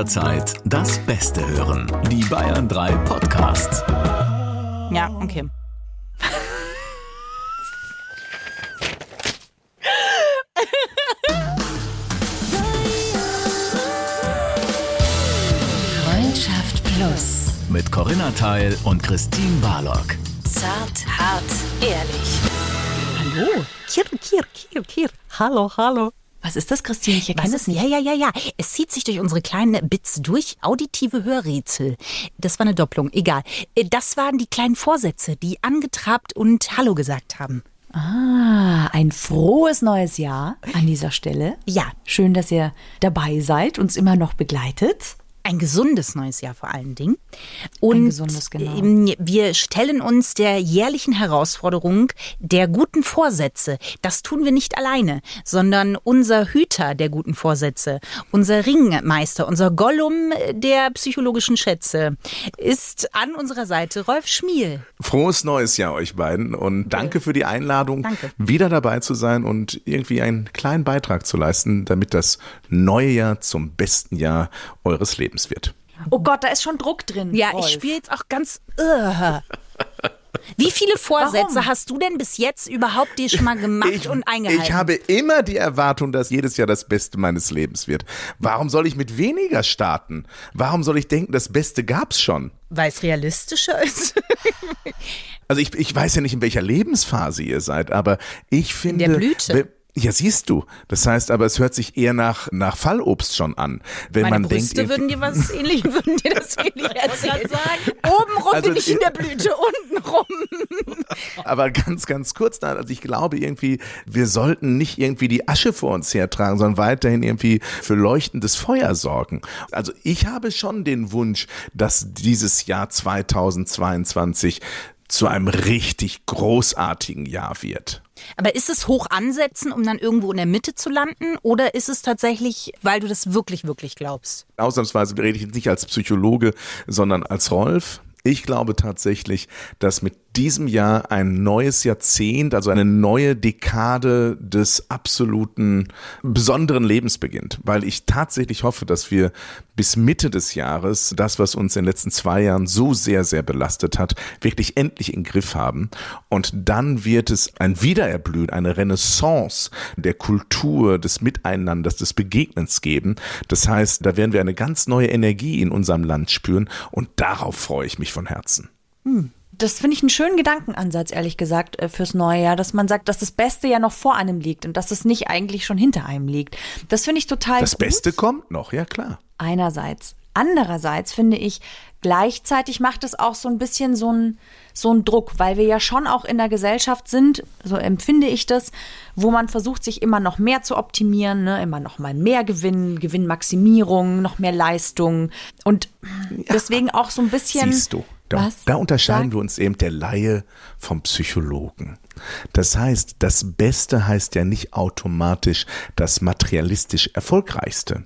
jederzeit das Beste hören. Die Bayern 3 Podcasts. Ja, okay. Freundschaft Plus. Mit Corinna Teil und Christine Barlock. Zart, hart, ehrlich. Hallo. Kir, kir, kir, kir. Hallo, hallo. Was ist das, Christine? Ich erkenne es nicht. Ja, ja, ja, ja. Es zieht sich durch unsere kleinen Bits durch. Auditive Hörrätsel. Das war eine Doppelung. Egal. Äh, Das waren die kleinen Vorsätze, die angetrabt und Hallo gesagt haben. Ah, ein frohes neues Jahr an dieser Stelle. Ja. Schön, dass ihr dabei seid, uns immer noch begleitet. Ein gesundes neues Jahr vor allen Dingen. Und gesundes, genau. wir stellen uns der jährlichen Herausforderung der guten Vorsätze. Das tun wir nicht alleine, sondern unser Hüter der guten Vorsätze, unser Ringmeister, unser Gollum der psychologischen Schätze ist an unserer Seite Rolf Schmiel. Frohes neues Jahr euch beiden und danke für die Einladung, Danke. wieder dabei zu sein und irgendwie einen kleinen Beitrag zu leisten, damit das neue Jahr zum besten Jahr eures Lebens wird. Oh Gott, da ist schon Druck drin. Ja, Rolf. ich spiele jetzt auch ganz. Uh. Wie viele Vorsätze Warum? hast du denn bis jetzt überhaupt dir schon mal gemacht und eingehalten? ich habe immer die Erwartung, dass jedes Jahr das Beste meines Lebens wird. Warum soll ich mit weniger starten? Warum soll ich denken, das Beste gab's schon? Weil es realistischer ist. Also ich, ich weiß ja nicht, in welcher Lebensphase ihr seid, aber ich finde. der Blüte. Ja, siehst du. Das heißt aber, es hört sich eher nach, nach Fallobst schon an. Wenn Meine man Brüste denkt, würden dir was ähnlich, würden dir das ähnlich erzählen. Oben rum Also bin ich in der Blüte, unten rum. Aber ganz, ganz kurz, da, also ich glaube irgendwie, wir sollten nicht irgendwie die Asche vor uns hertragen, sondern weiterhin irgendwie für leuchtendes Feuer sorgen. Also ich habe schon den Wunsch, dass dieses Jahr 2022 zu einem richtig großartigen Jahr wird. Aber ist es hoch ansetzen, um dann irgendwo in der Mitte zu landen? Oder ist es tatsächlich, weil du das wirklich, wirklich glaubst? Ausnahmsweise rede ich jetzt nicht als Psychologe, sondern als Rolf. Ich glaube tatsächlich, dass mit diesem Jahr ein neues Jahrzehnt, also eine neue Dekade des absoluten besonderen Lebens beginnt, weil ich tatsächlich hoffe, dass wir bis Mitte des Jahres das, was uns in den letzten zwei Jahren so sehr, sehr belastet hat, wirklich endlich in Griff haben. Und dann wird es ein Wiedererblühen, eine Renaissance der Kultur, des Miteinanders, des Begegnens geben. Das heißt, da werden wir eine ganz neue Energie in unserem Land spüren und darauf freue ich mich von Herzen. Das finde ich einen schönen Gedankenansatz, ehrlich gesagt, äh, fürs neue Jahr, dass man sagt, dass das Beste ja noch vor einem liegt und dass es nicht eigentlich schon hinter einem liegt. Das finde ich total Das gut. Beste kommt noch, ja klar. Einerseits. Andererseits finde ich, gleichzeitig macht es auch so ein bisschen so ein, so ein Druck, weil wir ja schon auch in der Gesellschaft sind, so empfinde ich das, wo man versucht, sich immer noch mehr zu optimieren, ne? immer noch mal mehr Gewinn, Gewinnmaximierung, noch mehr Leistung und deswegen auch so ein bisschen. Siehst du, da, da unterscheiden Sag. wir uns eben der Laie vom Psychologen. Das heißt, das Beste heißt ja nicht automatisch das materialistisch Erfolgreichste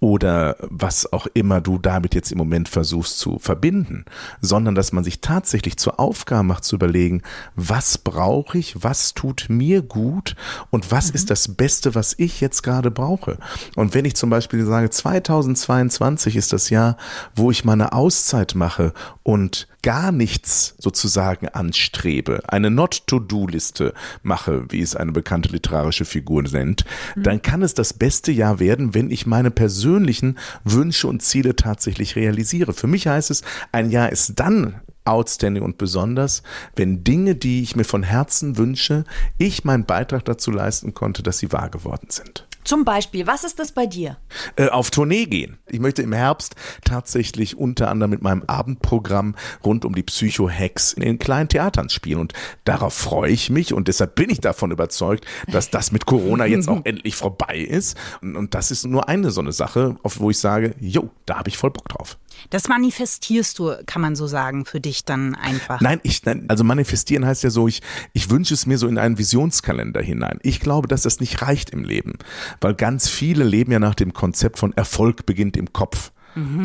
oder was auch immer du damit jetzt im Moment versuchst zu verbinden, sondern dass man sich tatsächlich zur Aufgabe macht zu überlegen, was brauche ich, was tut mir gut und was ist das Beste, was ich jetzt gerade brauche. Und wenn ich zum Beispiel sage, 2022 ist das Jahr, wo ich meine Auszeit mache und gar nichts sozusagen anstrebe, eine Not-to-Do-Liste mache, wie es eine bekannte literarische Figur nennt, dann kann es das beste Jahr werden, wenn ich meine persönlichen Wünsche und Ziele tatsächlich realisiere. Für mich heißt es, ein Jahr ist dann outstanding und besonders, wenn Dinge, die ich mir von Herzen wünsche, ich meinen Beitrag dazu leisten konnte, dass sie wahr geworden sind Zum Beispiel, was ist das bei dir? äh, auf Tournee gehen. Ich möchte im Herbst tatsächlich unter anderem mit meinem Abendprogramm rund um die Psycho-Hacks in den kleinen Theatern spielen. Und darauf freue ich mich und deshalb bin ich davon überzeugt, dass das mit Corona jetzt auch endlich vorbei ist. Und, und das ist nur eine so eine Sache, auf wo ich sage, jo, da habe ich voll Bock drauf. Das manifestierst du, kann man so sagen, für dich dann einfach. Nein, ich, nein, also manifestieren heißt ja so, ich, ich wünsche es mir so in einen Visionskalender hinein. Ich glaube, dass das nicht reicht im Leben, weil ganz viele leben ja nach dem Konzept von Erfolg beginnt im Kopf.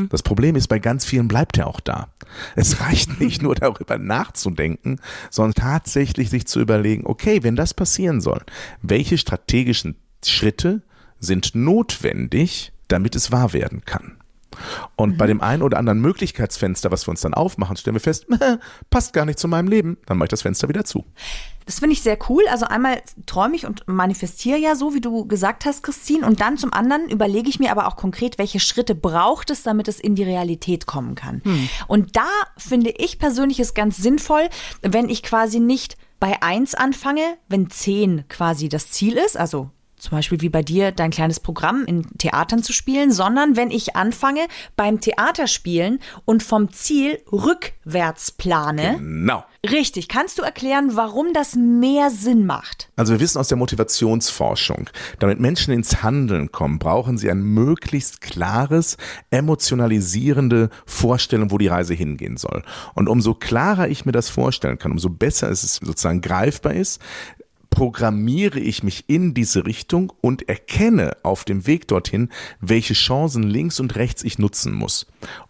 Das Problem ist, bei ganz vielen bleibt er auch da. Es reicht nicht nur darüber nachzudenken, sondern tatsächlich sich zu überlegen, okay, wenn das passieren soll, welche strategischen Schritte sind notwendig, damit es wahr werden kann? Und Mhm. bei dem einen oder anderen Möglichkeitsfenster, was wir uns dann aufmachen, stellen wir fest, passt gar nicht zu meinem Leben. Dann mache ich das Fenster wieder zu. Das finde ich sehr cool. Also einmal träume ich und manifestiere ja so, wie du gesagt hast, Christine. Und dann zum anderen überlege ich mir aber auch konkret, welche Schritte braucht es, damit es in die Realität kommen kann. Und da finde ich persönlich es ganz sinnvoll, wenn ich quasi nicht bei eins anfange, wenn zehn quasi das Ziel ist, also zum Beispiel wie bei dir dein kleines Programm in Theatern zu spielen, sondern wenn ich anfange beim Theaterspielen und vom Ziel rückwärts plane. Genau. Richtig. Kannst du erklären, warum das mehr Sinn macht? Also wir wissen aus der Motivationsforschung, damit Menschen ins Handeln kommen, brauchen sie ein möglichst klares, emotionalisierende Vorstellung, wo die Reise hingehen soll. Und umso klarer ich mir das vorstellen kann, umso besser es sozusagen greifbar ist, programmiere ich mich in diese Richtung und erkenne auf dem Weg dorthin, welche Chancen links und rechts ich nutzen muss.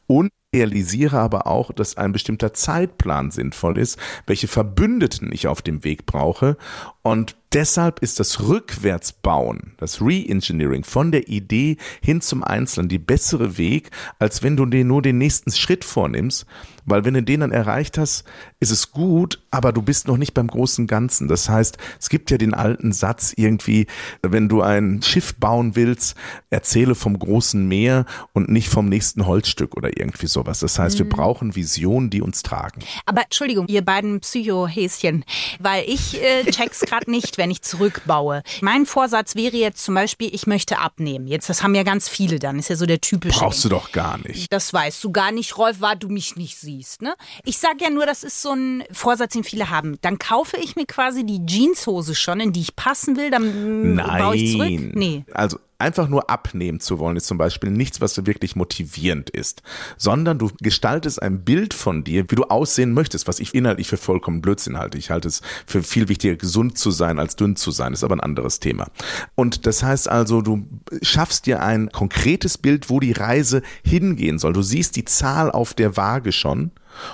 Und realisiere aber auch, dass ein bestimmter Zeitplan sinnvoll ist, welche Verbündeten ich auf dem Weg brauche. Und deshalb ist das Rückwärtsbauen, das Reengineering von der Idee hin zum Einzelnen die bessere Weg, als wenn du dir nur den nächsten Schritt vornimmst. Weil wenn du den dann erreicht hast, ist es gut, aber du bist noch nicht beim großen Ganzen. Das heißt, es gibt ja den alten Satz irgendwie, wenn du ein Schiff bauen willst, erzähle vom großen Meer und nicht vom nächsten Holzstück oder irgendwie sowas. Das heißt, wir brauchen Visionen, die uns tragen. Aber Entschuldigung, ihr beiden Psychohäschen, weil ich äh, check's gerade nicht, wenn ich zurückbaue. Mein Vorsatz wäre jetzt zum Beispiel, ich möchte abnehmen. Jetzt, das haben ja ganz viele dann, ist ja so der typische. Brauchst du doch gar nicht. Das weißt du gar nicht, Rolf, weil du mich nicht siehst. Ne? Ich sage ja nur, das ist so ein Vorsatz, den viele haben. Dann kaufe ich mir quasi die Jeanshose schon, in die ich passen will, dann mm, baue ich zurück. Nein. Nee. Also einfach nur abnehmen zu wollen, ist zum Beispiel nichts, was wirklich motivierend ist, sondern du gestaltest ein Bild von dir, wie du aussehen möchtest, was ich inhaltlich für vollkommen Blödsinn halte. Ich halte es für viel wichtiger, gesund zu sein, als dünn zu sein. ist aber ein anderes Thema. Und das heißt also, du schaffst dir ein konkretes Bild, wo die Reise hingehen soll. Du siehst die Zahl auf der Waage schon.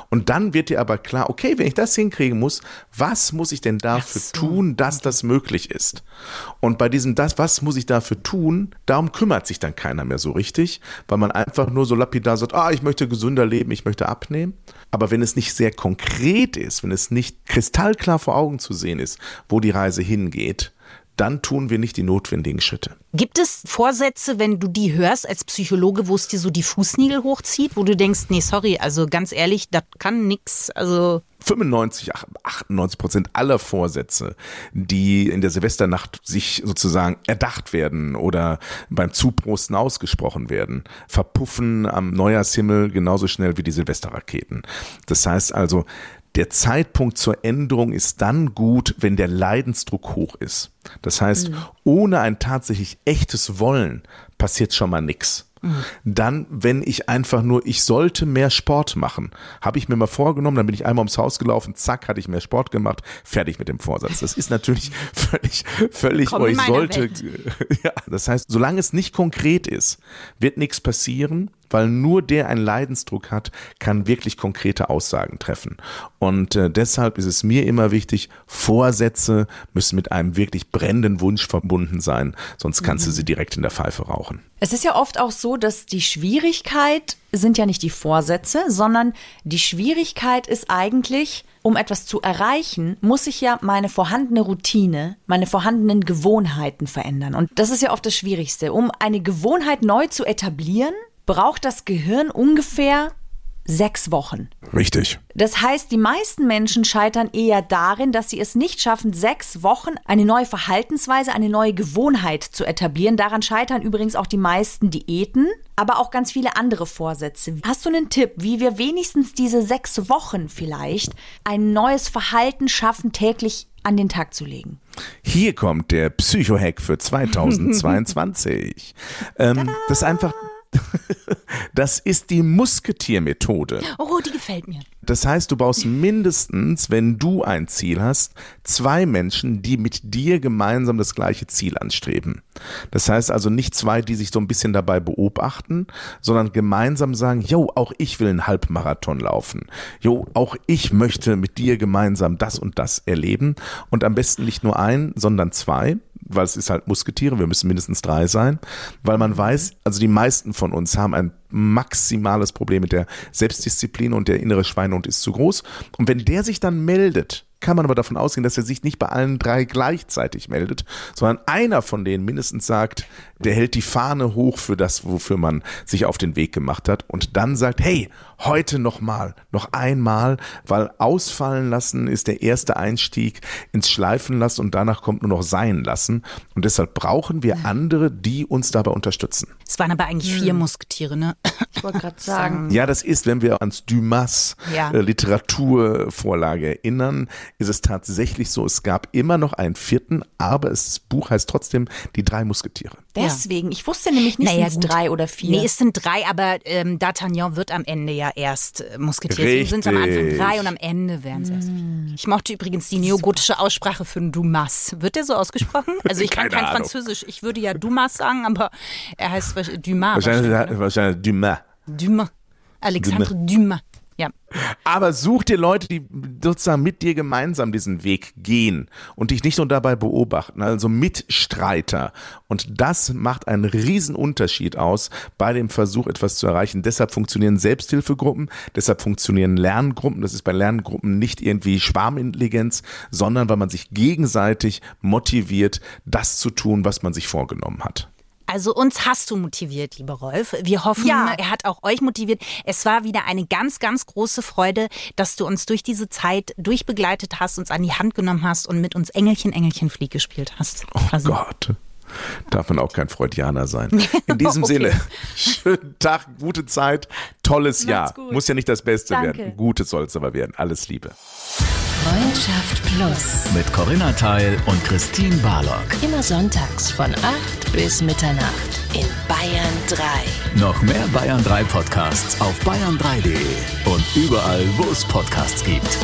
Und dann wird dir aber klar, okay, wenn ich das hinkriegen muss, was muss ich denn dafür so. tun, dass das möglich ist? Und bei diesem, das, was muss ich dafür tun, darum kümmert sich dann keiner mehr so richtig, weil man einfach nur so lapidar sagt, ah, ich möchte gesünder leben, ich möchte abnehmen. Aber wenn es nicht sehr konkret ist, wenn es nicht kristallklar vor Augen zu sehen ist, wo die Reise hingeht, dann tun wir nicht die notwendigen Schritte. Gibt es Vorsätze, wenn du die hörst als Psychologe, wo es dir so die Fußnägel hochzieht, wo du denkst, nee, sorry, also ganz ehrlich, das kann nix, also 95, ach, 98 Prozent aller Vorsätze, die in der Silvesternacht sich sozusagen erdacht werden oder beim Zuprosten ausgesprochen werden, verpuffen am Neujahrshimmel genauso schnell wie die Silvesterraketen. Das heißt also, der Zeitpunkt zur Änderung ist dann gut, wenn der Leidensdruck hoch ist. Das heißt, ohne ein tatsächlich echtes Wollen passiert schon mal nichts. Dann, wenn ich einfach nur, ich sollte mehr Sport machen, habe ich mir mal vorgenommen, dann bin ich einmal ums Haus gelaufen, zack, hatte ich mehr Sport gemacht, fertig mit dem Vorsatz. Das ist natürlich völlig, völlig, Komm oh, ich sollte, Welt. ja, das heißt, solange es nicht konkret ist, wird nichts passieren, weil nur der einen Leidensdruck hat, kann wirklich konkrete Aussagen treffen. Und äh, deshalb ist es mir immer wichtig, Vorsätze müssen mit einem wirklich brennenden Wunsch verbunden sein, sonst kannst du sie direkt in der Pfeife rauchen. Es ist ja oft auch so, dass die Schwierigkeit sind ja nicht die Vorsätze, sondern die Schwierigkeit ist eigentlich, um etwas zu erreichen, muss ich ja meine vorhandene Routine, meine vorhandenen Gewohnheiten verändern. Und das ist ja oft das Schwierigste. Um eine Gewohnheit neu zu etablieren, braucht das Gehirn ungefähr sechs Wochen. Richtig. Das heißt, die meisten Menschen scheitern eher darin, dass sie es nicht schaffen, sechs Wochen eine neue Verhaltensweise, eine neue Gewohnheit zu etablieren. Daran scheitern übrigens auch die meisten Diäten, aber auch ganz viele andere Vorsätze. Hast du einen Tipp, wie wir wenigstens diese sechs Wochen vielleicht ein neues Verhalten schaffen, täglich an den Tag zu legen? Hier kommt der Psychohack für 2022. ähm, das ist einfach, das ist die Musketiermethode. oh, die gefällt mir. Das heißt, du brauchst mindestens, wenn du ein Ziel hast, zwei Menschen, die mit dir gemeinsam das gleiche Ziel anstreben. Das heißt also nicht zwei, die sich so ein bisschen dabei beobachten, sondern gemeinsam sagen, jo, auch ich will einen Halbmarathon laufen. Jo, auch ich möchte mit dir gemeinsam das und das erleben. Und am besten nicht nur ein, sondern zwei weil es ist halt Musketiere, wir müssen mindestens drei sein, weil man weiß, also die meisten von uns haben ein maximales Problem mit der Selbstdisziplin und der innere Schweinehund ist zu groß. Und wenn der sich dann meldet, kann man aber davon ausgehen, dass er sich nicht bei allen drei gleichzeitig meldet, sondern einer von denen mindestens sagt, der hält die Fahne hoch für das, wofür man sich auf den Weg gemacht hat und dann sagt, hey, heute nochmal, noch einmal, weil ausfallen lassen ist der erste Einstieg ins Schleifen lassen und danach kommt nur noch sein lassen und deshalb brauchen wir andere, die uns dabei unterstützen. Es waren aber eigentlich vier Musketiere, ne? Ich wollte gerade sagen. Ja, das ist, wenn wir ans Dumas Ja. äh, Literaturvorlage erinnern, ist es tatsächlich so, es gab immer noch einen vierten, aber es, das Buch heißt trotzdem Die drei Musketiere. Deswegen, ich wusste nämlich nicht, Naja, sind es gut. drei oder vier. Nee, es sind drei, aber ähm, D'Artagnan wird am Ende ja erst äh, Musketier. Deswegen sind es am Anfang drei und am Ende werden es erst vier. Ich mochte übrigens die neogotische Aussprache für Dumas. Wird der so ausgesprochen? Also ich kann kein Ahnung. Französisch. Ich würde ja Dumas sagen, aber er heißt Dumas. Wahrscheinlich, wahrscheinlich, wahrscheinlich Dumas. Dumas. Alexandre Dumas. Ja. Aber such dir Leute, die sozusagen mit dir gemeinsam diesen Weg gehen und dich nicht nur dabei beobachten, also Mitstreiter. Und das macht einen riesen Unterschied aus bei dem Versuch, etwas zu erreichen. Deshalb funktionieren Selbsthilfegruppen, deshalb funktionieren Lerngruppen. Das ist bei Lerngruppen nicht irgendwie Schwarmintelligenz, sondern weil man sich gegenseitig motiviert, das zu tun, was man sich vorgenommen hat. Also uns hast du motiviert, lieber Rolf. Wir hoffen, Ja. er hat auch euch motiviert. Es war wieder eine ganz, ganz große Freude, dass du uns durch diese Zeit durchbegleitet hast, uns an die Hand genommen hast und mit uns Engelchen, Engelchen Flieg gespielt hast. Oh Also, Gott. Darf man auch kein Freudianer sein. In diesem Okay. Sinne, schönen Tag, gute Zeit, tolles Jahr. gut. Muss ja nicht das Beste Danke. werden. Gutes soll es aber werden. Alles Liebe. Freundschaft Plus. Mit Corinna Teil und Christine Barlock. Immer sonntags von 8 bis Mitternacht in Bayern 3. Noch mehr Bayern 3 Podcasts auf bayern3.de und überall, wo es Podcasts gibt.